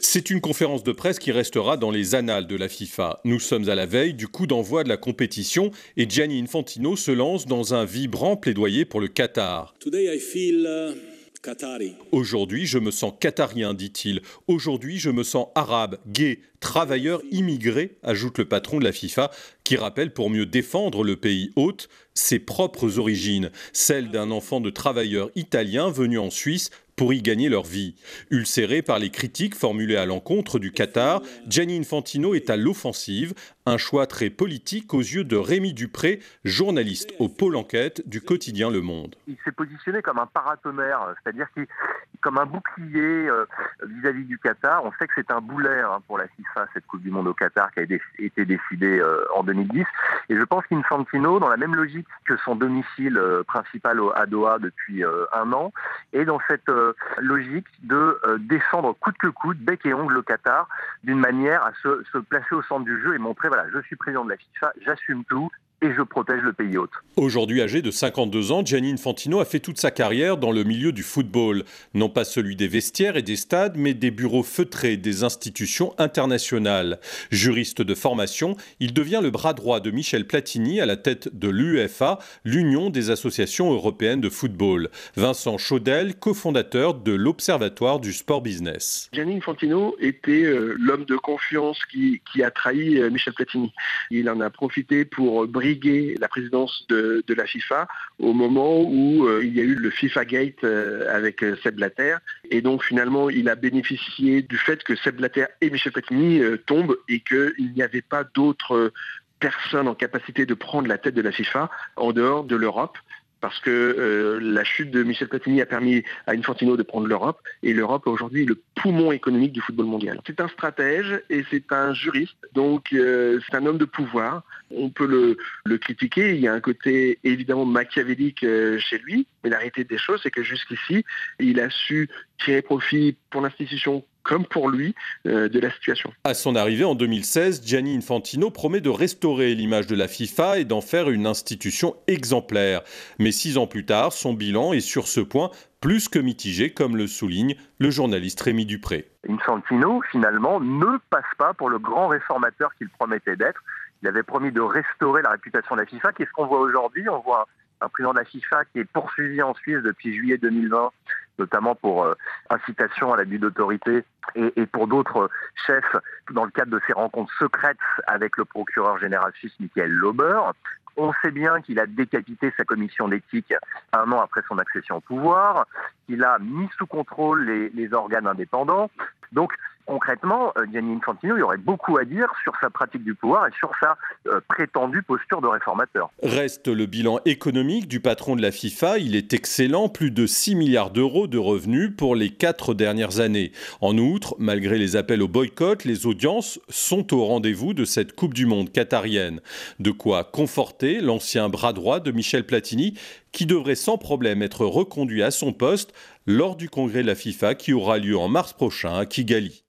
C'est une conférence de presse qui restera dans les annales de la FIFA. Nous sommes à la veille du coup d'envoi de la compétition et Gianni Infantino se lance dans un vibrant plaidoyer pour le Qatar. Aujourd'hui, je me sens qatarien, dit-il. Aujourd'hui, je me sens arabe, gay, travailleur immigré, ajoute le patron de la FIFA, qui rappelle pour mieux défendre le pays hôte ses propres origines, celles d'un enfant de travailleur italien venu en Suisse pour y gagner leur vie. Ulcéré par les critiques formulées à l'encontre du Qatar, Gianni Infantino est à l'offensive, un choix très politique aux yeux de Rémi Dupré, journaliste au pôle enquête du quotidien Le Monde. Il s'est positionné comme un paratonnerre, c'est-à-dire comme un bouclier euh, vis-à-vis du Qatar. On sait que c'est un boulet hein, pour la FIFA, cette Coupe du Monde au Qatar qui a été décidée euh, en 2010. Et je pense qu'Infantino, dans la même logique que son domicile euh, principal à Doha depuis un an, est dans cette logique de descendre coûte que coûte, bec et ongle le Qatar, d'une manière à se, se placer au centre du jeu et montrer je suis président de la FIFA, j'assume tout, et je protège le pays hôte. Aujourd'hui âgé de 52 ans, Gianni Infantino a fait toute sa carrière dans le milieu du football. Non pas celui des vestiaires et des stades, mais des bureaux feutrés des institutions internationales. Juriste de formation, il devient le bras droit de Michel Platini à la tête de l'UEFA, l'Union des associations européennes de football. Vincent Chaudel, cofondateur de l'Observatoire du sport business. Gianni Infantino était euh, l'homme de confiance qui, a trahi euh, Michel Platini. Il en a profité pour briser la présidence de, la FIFA au moment où euh, il y a eu le FIFA Gate euh, avec euh, Seb Blatter. Et donc finalement, il a bénéficié du fait que Seb Blatter et Michel Platini tombent et qu'il n'y avait pas d'autres personnes en capacité de prendre la tête de la FIFA en dehors de l'Europe parce que euh, la chute de Michel Platini a permis à Infantino de prendre l'Europe, et l'Europe aujourd'hui est le poumon économique du football mondial. C'est un stratège et c'est un juriste, donc euh, c'est un homme de pouvoir. On peut le, le, critiquer, il y a un côté évidemment machiavélique euh, chez lui, mais la réalité des choses, c'est que jusqu'ici, il a su tirer profit pour l'institution comme pour lui euh, de la situation. À son arrivée en 2016, Gianni Infantino promet de restaurer l'image de la FIFA et d'en faire une institution exemplaire. Mais six ans plus tard, son bilan est sur ce point plus que mitigé, comme le souligne le journaliste Rémi Dupré. Infantino, finalement, ne passe pas pour le grand réformateur qu'il promettait d'être. Il avait promis de restaurer la réputation de la FIFA. Qu'est-ce qu'on voit aujourd'hui On voit un président de la FIFA qui est poursuivi en Suisse depuis juillet 2020, notamment pour euh, incitation à l'abus d'autorité et, pour d'autres chefs dans le cadre de ces rencontres secrètes avec le procureur général suisse Michael Lauber. On sait bien qu'il a décapité sa commission d'éthique un an après son accession au pouvoir, qu'il a mis sous contrôle les, les organes indépendants. Donc, concrètement, euh, Gianni Infantino, il y aurait beaucoup à dire sur sa pratique du pouvoir et sur sa euh, prétendue posture de réformateur. Reste le bilan économique du patron de la FIFA. Il est excellent, plus de 6 milliards d'euros de revenus pour les quatre dernières années. En outre, malgré les appels au boycott, les audiences sont au rendez-vous de cette Coupe du Monde qatarienne. De quoi conforter l'ancien bras droit de Michel Platini, qui devrait sans problème être reconduit à son poste lors du congrès de la FIFA qui aura lieu en mars prochain à Kigali.